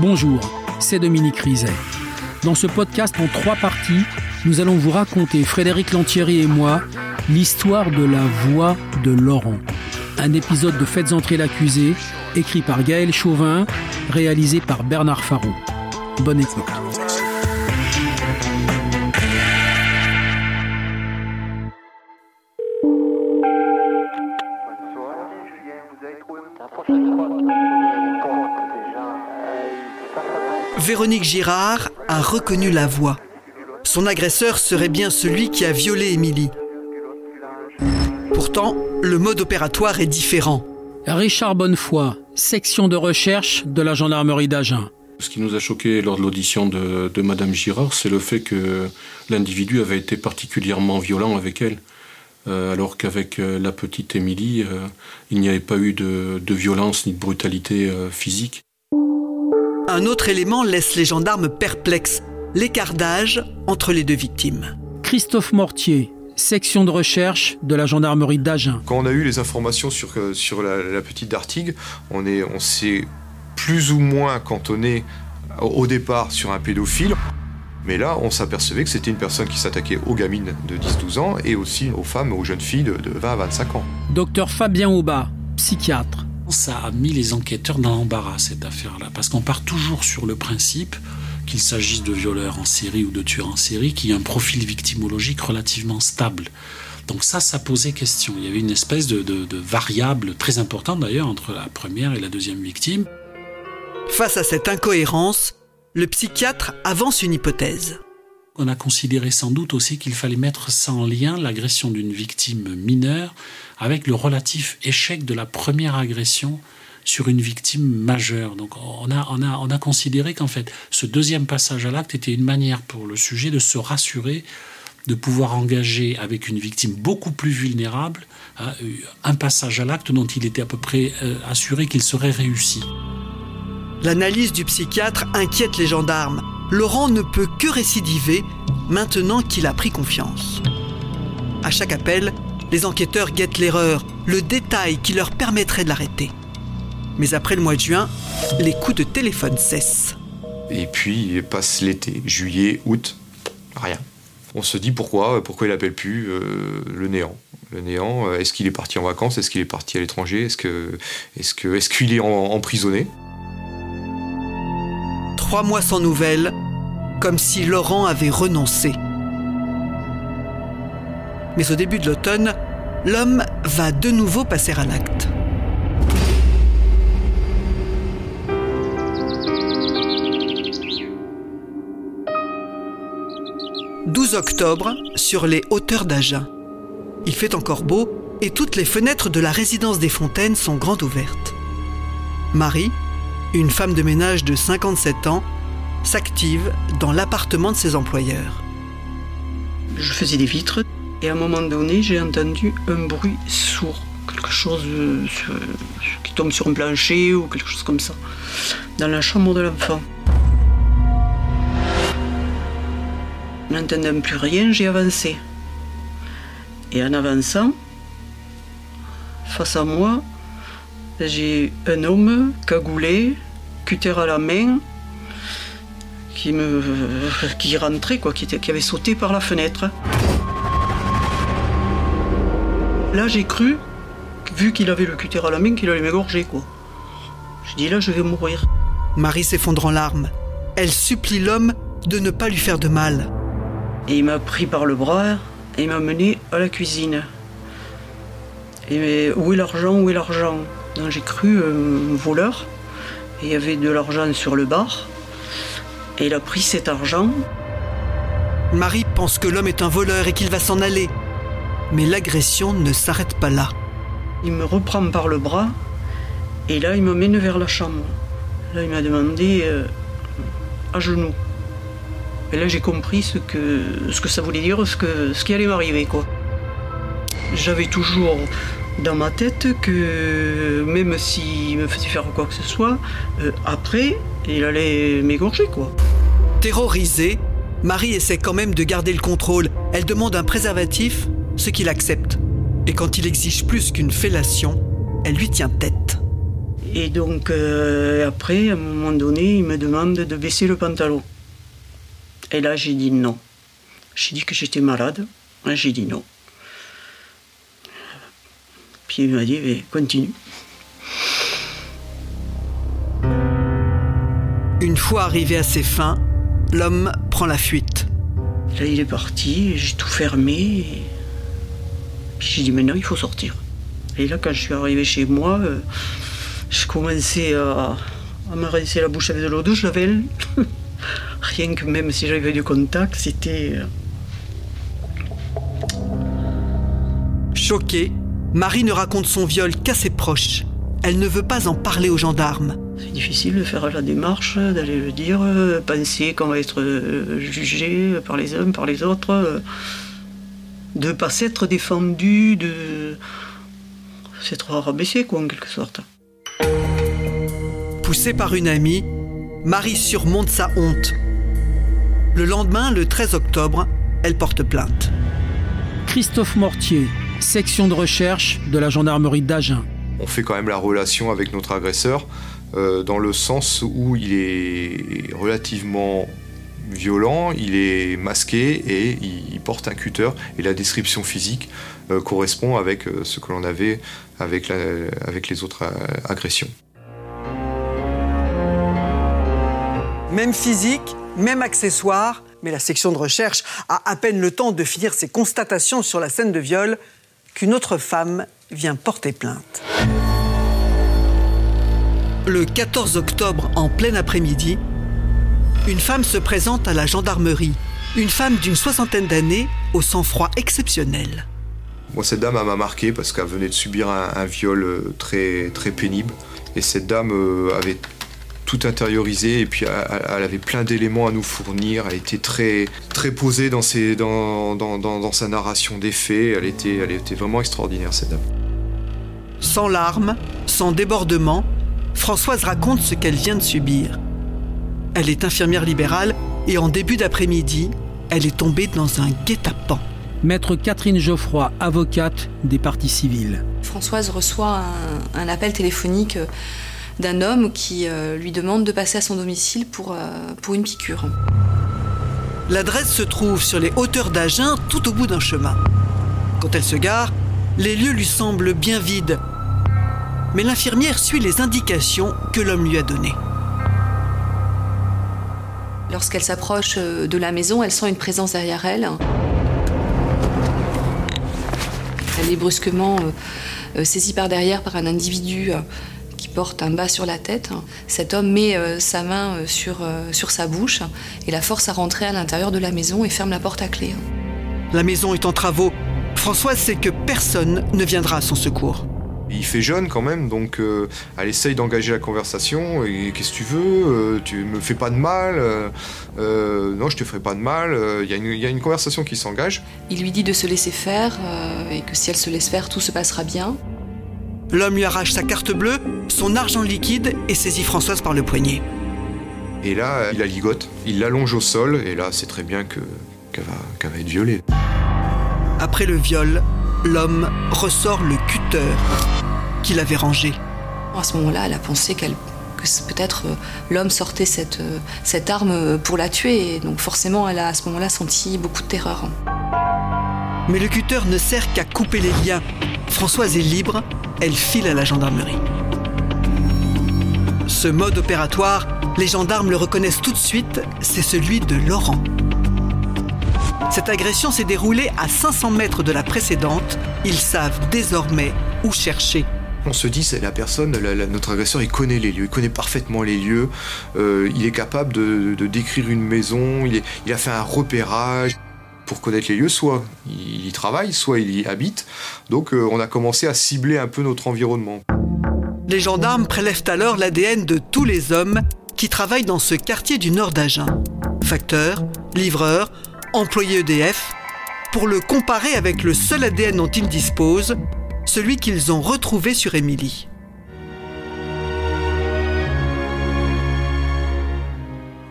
Bonjour, c'est Dominique Rizet. Dans ce podcast en trois parties, nous allons vous raconter, Frédéric Lantieri et moi, l'histoire de la voix de Laurent. Un épisode de Faites entrer l'accusé, écrit par Gaël Chauvin, réalisé par Bernard Farou. Bonne écoute. Véronique Girard a reconnu la voix. Son agresseur serait bien celui qui a violé Émilie. Pourtant, le mode opératoire est différent. Richard Bonnefoy, section de recherche de la gendarmerie d'Agen. Ce qui nous a choqué lors de l'audition de, de Madame Girard, c'est le fait que l'individu avait été particulièrement violent avec elle. Euh, alors qu'avec euh, la petite Émilie, euh, il n'y avait pas eu de, de violence ni de brutalité euh, physique. Un autre élément laisse les gendarmes perplexes, l'écart d'âge entre les deux victimes. Christophe Mortier, section de recherche de la gendarmerie d'Agen. Quand on a eu les informations sur, euh, sur la, la petite d'Artigue, on est- on s'est plus ou moins cantonné au- au départ sur un pédophile. Mais là, on s'apercevait que c'était une personne qui s'attaquait aux gamines de 10-12 ans et aussi aux femmes, aux jeunes filles de, de 20 à 25 ans. Docteur Fabien Aubat, psychiatre. Ça a mis les enquêteurs dans l'embarras, cette affaire-là, parce qu'on part toujours sur le principe qu'il s'agisse de violeurs en série ou de tueurs en série, qui a un profil victimologique relativement stable. Donc ça, ça posait question. Il y avait une espèce de, variable très importante d'ailleurs entre la première et la deuxième victime. Face à cette incohérence, le psychiatre avance une hypothèse. On a considéré sans doute aussi qu'il fallait mettre en lien, l'agression d'une victime mineure, avec le relatif échec de la première agression sur une victime majeure. Donc on a, on a, on a considéré qu'en fait, ce deuxième passage à l'acte était une manière pour le sujet de se rassurer, de pouvoir engager avec une victime beaucoup plus vulnérable hein, un passage à l'acte dont il était à peu près euh, assuré qu'il serait réussi. L'analyse du psychiatre inquiète les gendarmes. Laurent ne peut que récidiver maintenant qu'il a pris confiance. À chaque appel, les enquêteurs guettent l'erreur, le détail qui leur permettrait de l'arrêter. Mais après le mois de juin, les coups de téléphone cessent. Et puis passe l'été, juillet, août, rien. On se dit pourquoi, pourquoi il appelle plus euh, le néant. Le néant, euh, est-ce qu'il est parti en vacances Est-ce qu'il est parti à l'étranger Est-ce qu'il est emprisonné? Trois mois sans nouvelles, comme si Laurent avait renoncé. Mais au début de l'automne, l'homme va de nouveau passer à l'acte. « 12 octobre, sur les hauteurs d'Agen. Il fait encore beau et toutes les fenêtres de la résidence des Fontaines sont grandes ouvertes. Marie, une femme de ménage de 57 ans, s'active dans l'appartement de ses employeurs. Je faisais des vitres et à un moment donné, j'ai entendu un bruit sourd, quelque chose euh, qui tombe sur un plancher ou quelque chose comme ça, dans la chambre de l'enfant. N'entendant plus rien, j'ai avancé. Et en avançant, face à moi, j'ai un homme cagoulé, cutter à la main, qui me qui rentrait quoi, qui, était- qui avait sauté par la fenêtre. Là j'ai cru, vu qu'il avait le cutter à la main, qu'il allait m'égorger quoi. Je dis là je vais mourir. Marie s'effondre en larmes. Elle supplie l'homme de ne pas lui faire de mal. Et il m'a pris par le bras et il m'a mené à la cuisine. Et mais où est l'argent? Où est l'argent? J'ai cru euh, un voleur. Et il y avait de l'argent sur le bar. Et il a pris cet argent Marie pense que l'homme est un voleur et qu'il va s'en aller. Mais l'agression ne s'arrête pas là. Il me reprend par le bras et là il me mène vers la chambre. Là il m'a demandé euh, à genoux. Et là j'ai compris ce que, ce que ça voulait dire, ce, que, ce qui allait m'arriver quoi. J'avais toujours dans ma tête que même s'il me faisait faire quoi que ce soit, euh, après il allait m'égorger quoi. Terrorisée, Marie essaie quand même de garder le contrôle. Elle demande un préservatif, ce qu'il accepte. Et quand il exige plus qu'une fellation, elle lui tient tête. Et donc, euh, après, à un moment donné, il me demande de baisser le pantalon. Et là, j'ai dit non. J'ai dit que j'étais malade. J'ai dit non. Il m'a dit, mais continue. Une fois arrivé à ses fins, l'homme prend la fuite. Là, il est parti, j'ai tout fermé. Et... Puis j'ai dit, maintenant, il faut sortir. Et là, quand je suis arrivé chez moi, euh, je commençais à, à me rincer la bouche avec de l'eau de javel. Rien que même si j'avais du contact, c'était. euh, Choquée, Marie ne raconte son viol qu'à ses proches. Elle ne veut pas en parler aux gendarmes. C'est difficile de faire la démarche, d'aller le dire, euh, penser qu'on va être euh, jugé par les uns, par les autres, euh, de pas s'être défendu, de s'être rabaissé, quoi, en quelque sorte. Poussée par une amie, Marie surmonte sa honte. Le lendemain, le 13 octobre, elle porte plainte. Christophe Mortier, section de recherche de la gendarmerie d'Agen. On fait quand même la relation avec notre agresseur euh, dans le sens où il est relativement violent, il est masqué et il, il porte un cutter et la description physique euh, correspond avec euh, ce que l'on avait avec, la- avec les autres euh, agressions. Même physique, même accessoire, mais la section de recherche a à peine le temps de finir ses constatations sur la scène de viol qu'une autre femme vient porter plainte. Le 14 octobre, en plein après-midi, une femme se présente à la gendarmerie. Une femme d'une soixantaine d'années au sang-froid exceptionnel. Moi, cette dame m'a marqué parce qu'elle venait de subir un, un viol euh, très, très pénible. Et cette dame euh, avait tout intériorisé et puis elle, avait plein d'éléments à nous fournir. Elle était très, très posée dans, ses, dans, dans, dans, dans sa narration des faits. Elle était, elle était vraiment extraordinaire, cette dame. Sans larmes, sans débordement, Françoise raconte ce qu'elle vient de subir. Elle est infirmière libérale et en début d'après-midi, elle est tombée dans un guet-apens. Maître Catherine Geoffroy, avocate des parties civiles. Françoise reçoit un, un appel téléphonique euh, d'un homme qui euh, lui demande de passer à son domicile pour, euh, pour une piqûre. L'adresse se trouve sur les hauteurs d'Agen, tout au bout d'un chemin. Quand elle se gare, les lieux lui semblent bien vides. Mais l'infirmière suit les indications que l'homme lui a données. Lorsqu'elle s'approche euh, de la maison, elle sent une présence derrière elle. Elle est brusquement saisie par derrière par un individu qui porte un bas sur la tête. Cet homme met euh, sa main euh, sur, euh, sur sa bouche et la force à rentrer à l'intérieur de la maison et ferme la porte à clé. La maison est en travaux. Françoise sait que personne ne viendra à son secours. Il fait jeune quand même, donc euh, elle essaye d'engager la conversation. Et qu'est-ce que tu veux Euh, Tu me fais pas de mal euh, euh, Non, je te ferai pas de mal. Euh, Il y, a une- il y a une conversation qui s'engage. Il lui dit de se laisser faire euh, et que si elle se laisse faire, tout se passera bien. L'homme lui arrache sa carte bleue, son argent liquide et saisit Françoise par le poignet. Et là, il la ligote, il l'allonge au sol, et là, c'est très bien que qu'elle va, qu'elle va être violée. Après le viol, l'homme ressort le cutter qu'il avait rangé. À ce moment-là, elle a pensé qu'elle que peut-être euh, l'homme sortait cette, euh, cette arme euh, pour la tuer. Et donc forcément, elle a à ce moment-là senti beaucoup de terreur. Mais le cutter ne sert qu'à couper les liens. Françoise est libre, elle file à la gendarmerie. Ce mode opératoire, les gendarmes le reconnaissent tout de suite, c'est celui de Laurent. Cette agression s'est déroulée à 500 mètres de la précédente. Ils savent désormais où chercher. On se dit, la personne, notre agresseur, il connaît les lieux, il connaît parfaitement les lieux, euh, il est capable de, décrire une maison, il a fait un repérage. Pour connaître les lieux, soit il y travaille, soit il y habite. Donc euh, on a commencé à cibler un peu notre environnement. Les gendarmes prélèvent alors l'ADN de tous les hommes qui travaillent dans ce quartier du nord d'Agen. Facteurs, livreurs, employés EDF, pour le comparer avec le seul ADN dont ils disposent, celui qu'ils ont retrouvé sur Émilie.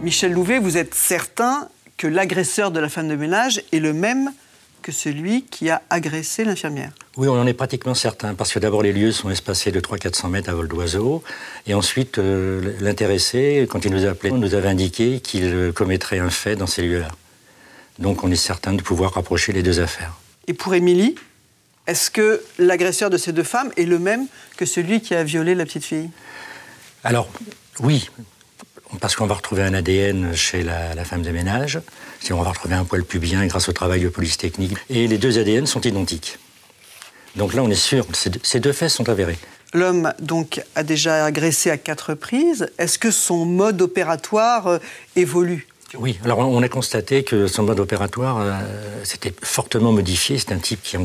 Michel Louvet, vous êtes certain que l'agresseur de la femme de ménage est le même que celui qui a agressé l'infirmière. Oui, on en est pratiquement certain, parce que d'abord les lieux sont espacés de 300-400 mètres à vol d'oiseau, et ensuite euh, l'intéressé, quand il nous a appelé, nous avait indiqué qu'il commettrait un fait dans ces lieux-là. Donc on est certain de pouvoir rapprocher les deux affaires. Et pour Émilie, est-ce que l'agresseur de ces deux femmes est le même que celui qui a violé la petite fille? Alors, oui, parce qu'on va retrouver un ADN chez la, femme de ménage, si on va retrouver un poil pubien grâce au travail de police technique, et les deux ADN sont identiques. Donc là, on est sûr, ces deux faits sont avérés. L'homme donc a déjà agressé à quatre reprises. Est-ce que son mode opératoire euh, évolue? Oui, alors on a constaté que son mode opératoire euh, s'était fortement modifié. C'est un type qui,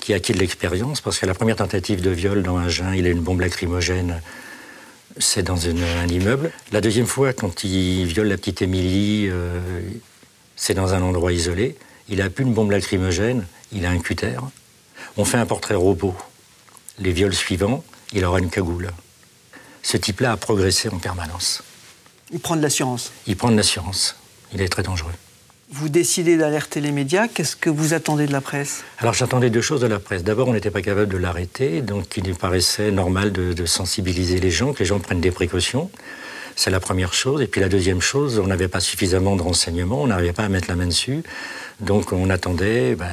qui a acquis de l'expérience, parce que la première tentative de viol dans un Agen, il a une bombe lacrymogène, c'est dans un immeuble. La deuxième fois, quand il viole la petite Émilie, euh, c'est dans un endroit isolé. Il a plus une bombe lacrymogène, il a un cutter. On fait un portrait robot. Les viols suivants, il aura une cagoule. Ce type-là a progressé en permanence. Il prend de l'assurance. Il prend de l'assurance. Il est très dangereux vous décidez d'alerter les médias. Qu'est-ce que vous attendez de la presse? Alors j'attendais deux choses de la presse. D'abord, on n'était pas capable de l'arrêter, donc il nous paraissait normal de, sensibiliser les gens, que les gens prennent des précautions. C'est la première chose. Et puis la deuxième chose, on n'avait pas suffisamment de renseignements, on n'arrivait pas à mettre la main dessus. Donc on attendait ben,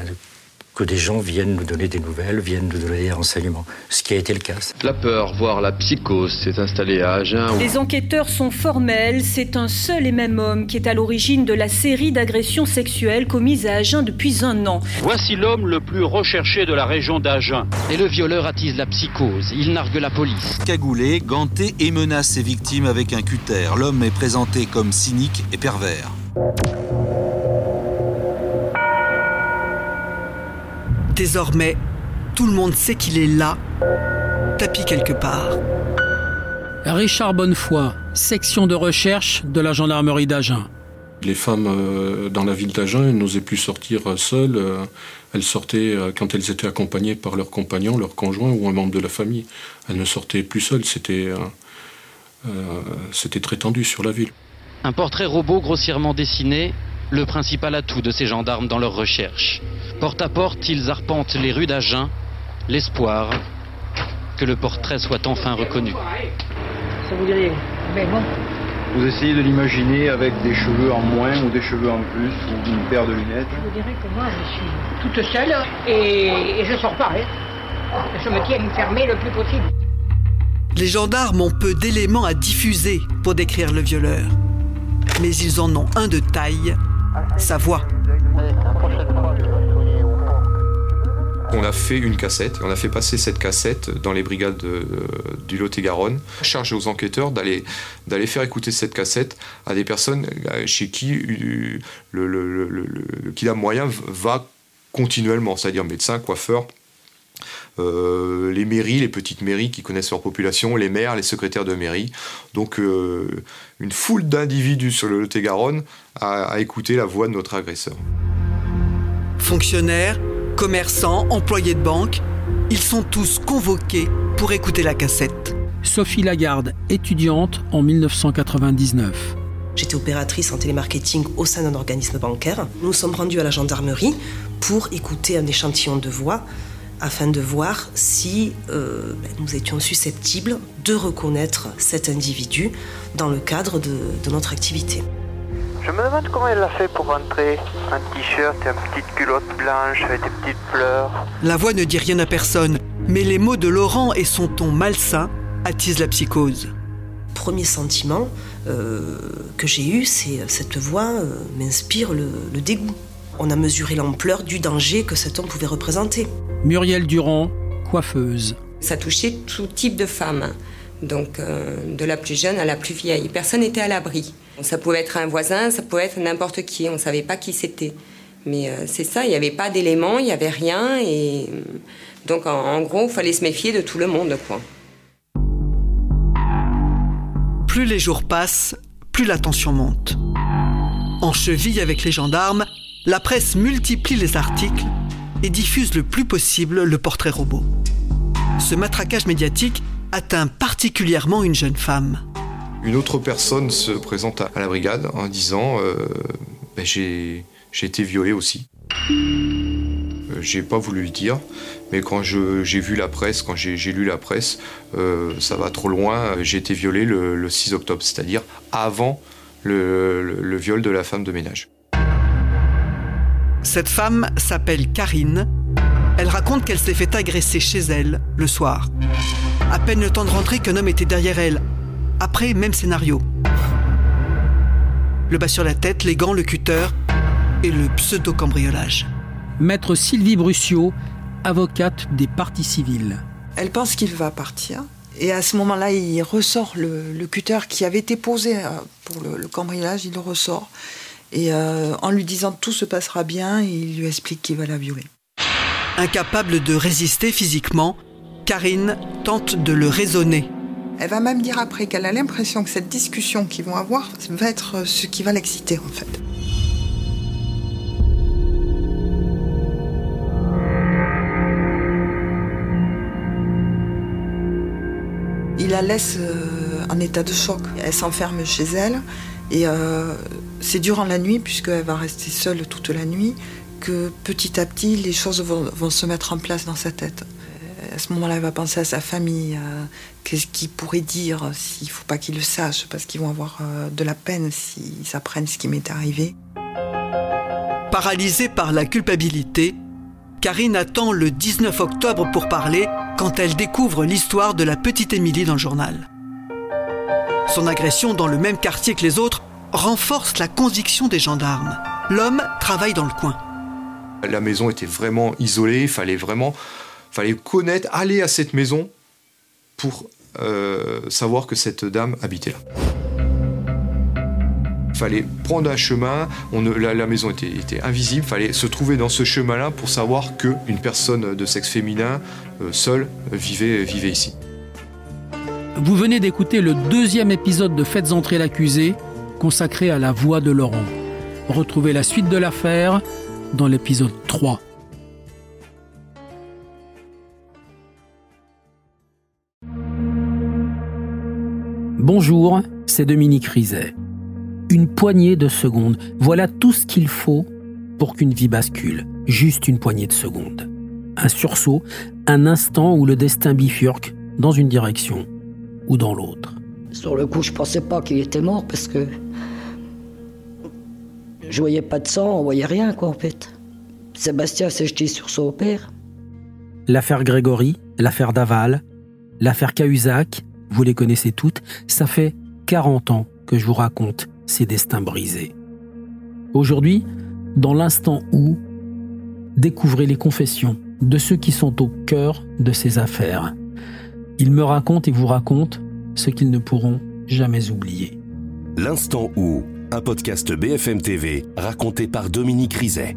que des gens viennent nous donner des nouvelles, viennent nous donner des renseignements, ce qui a été le cas. La peur, voire la psychose, s'est installée à Agen. Les enquêteurs sont formels, c'est un seul et même homme qui est à l'origine de la série d'agressions sexuelles commises à Agen depuis un an. Voici l'homme le plus recherché de la région d'Agen. Et le violeur attise la psychose, il nargue la police. Cagoulé, ganté et menace ses victimes avec un cutter. L'homme est présenté comme cynique et pervers. Désormais, tout le monde sait qu'il est là, tapis quelque part. Richard Bonnefoy, section de recherche de la gendarmerie d'Agen. Les femmes euh, dans la ville d'Agen n'osaient plus sortir seules. Euh, elles sortaient euh, quand elles étaient accompagnées par leurs compagnons, leurs conjoints ou un membre de la famille. Elles ne sortaient plus seules. C'était c'était très tendu sur la ville. Un portrait robot grossièrement dessiné, le principal atout de ces gendarmes dans leur recherche. Porte à porte, ils arpentent les rues d'Agen, l'espoir que le portrait soit enfin reconnu. Ça vous dit rien Mais bon. Vous essayez de l'imaginer avec des cheveux en moins ou des cheveux en plus ou une paire de lunettes Je vous dirais que moi, je suis toute seule et, je sors pas. Hein. Je me tiens fermée le plus possible. Les gendarmes ont peu d'éléments à diffuser pour décrire le violeur. Mais ils en ont un de taille, sa voix. On a fait une cassette, on a fait passer cette cassette dans les brigades du Lot-et-Garonne, chargé aux enquêteurs d'aller faire écouter cette cassette à des personnes euh, chez qui euh, le, moyen va continuellement, c'est-à-dire médecins, coiffeurs, euh, les mairies, les petites mairies qui connaissent leur population, les maires, les secrétaires de mairie. Donc une foule d'individus sur le Lot-et-Garonne a, a écouté la voix de notre agresseur. Fonctionnaires, commerçants, employés de banque, ils sont tous convoqués pour écouter la cassette. Sophie Lagarde, étudiante en 1999. J'étais opératrice en télémarketing au sein d'un organisme bancaire. Nous sommes rendus à la gendarmerie pour écouter un échantillon de voix afin de voir si euh, ben, nous étions susceptibles de reconnaître cet individu dans le cadre de notre activité. Je me demande comment elle l'a fait pour rentrer. Un t-shirt et une petite culotte blanche avec des petites fleurs. La voix ne dit rien à personne, mais les mots de Laurent et son ton malsain attisent la psychose. Premier sentiment euh, que j'ai eu, c'est cette voix euh, m'inspire le, le dégoût. On a mesuré l'ampleur du danger que cet homme pouvait représenter. Muriel Durand, coiffeuse. Ça touchait tout type de femmes, donc euh, de la plus jeune à la plus vieille. Personne n'était à l'abri. Ça pouvait être un voisin, ça pouvait être n'importe qui, on ne savait pas qui c'était. Mais euh, c'est ça, il n'y avait pas d'éléments, il n'y avait rien. Et euh, donc en, gros, il fallait se méfier de tout le monde. Quoi. Plus les jours passent, plus la tension monte. En cheville avec les gendarmes, la presse multiplie les articles et diffuse le plus possible le portrait robot. Ce matraquage médiatique atteint particulièrement une jeune femme. Une autre personne se présente à la brigade en disant euh, ben, j'ai été violée aussi. j'ai pas voulu le dire, mais quand j'ai vu la presse, quand j'ai lu la presse, euh, ça va trop loin. J'ai été violé le, 6 octobre, c'est-à-dire avant le, viol de la femme de ménage. Cette femme s'appelle Karine. Elle raconte qu'elle s'est fait agresser chez elle le soir. À peine le temps de rentrer qu'un homme était derrière elle. Après, même scénario. Le bas sur la tête, les gants, le cutter et le pseudo-cambriolage. Maître Sylvie Brucio, avocate des parties civiles. Elle pense qu'il va partir. Et à ce moment-là, il ressort le, cutter qui avait été posé euh, pour le, cambriolage, il le ressort. Et euh, en lui disant tout se passera bien, il lui explique qu'il va la violer. Incapable de résister physiquement, Karine tente de le raisonner. Elle va même dire après qu'elle a l'impression que cette discussion qu'ils vont avoir va être ce qui va l'exciter en fait. Il la laisse euh, en état de choc. Elle s'enferme chez elle et euh, c'est durant la nuit, puisqu'elle va rester seule toute la nuit, que petit à petit les choses vont, se mettre en place dans sa tête. À ce moment-là, elle va penser à sa famille, qu'est-ce qu'il pourrait dire s'il ne faut pas qu'ils le sachent, parce qu'ils vont avoir euh, de la peine s'ils apprennent ce qui m'est arrivé. Paralysée par la culpabilité, Karine attend le 19 octobre pour parler quand elle découvre l'histoire de la petite Émilie dans le journal. Son agression dans le même quartier que les autres renforce la conviction des gendarmes. L'homme travaille dans le coin. La maison était vraiment isolée, il fallait vraiment fallait connaître, aller à cette maison pour euh, savoir que cette dame habitait là fallait prendre un chemin, la, maison était, était invisible, fallait se trouver dans ce chemin-là pour savoir qu'une personne de sexe féminin, euh, seule, vivait ici. Vous venez d'écouter le deuxième épisode de Faites entrer l'accusé, consacré à la voix de Laurent. Retrouvez la suite de l'affaire dans l'épisode 3. Bonjour, c'est Dominique Rizet une poignée de secondes. Voilà tout ce qu'il faut pour qu'une vie bascule. Juste une poignée de secondes. Un sursaut, un instant où le destin bifurque dans une direction ou dans l'autre. Sur le coup, je pensais pas qu'il était mort parce que je voyais pas de sang, on voyait rien quoi en fait. Sébastien s'est jeté sur son père. L'affaire Grégory, l'affaire Daval, l'affaire Cahuzac, vous les connaissez toutes, ça fait 40 ans que je vous raconte ses destins brisés. Aujourd'hui, dans l'instant où, découvrez les confessions de ceux qui sont au cœur de ces affaires. Ils me racontent et vous racontent ce qu'ils ne pourront jamais oublier. L'instant où, un podcast BFM TV raconté par Dominique Rizet.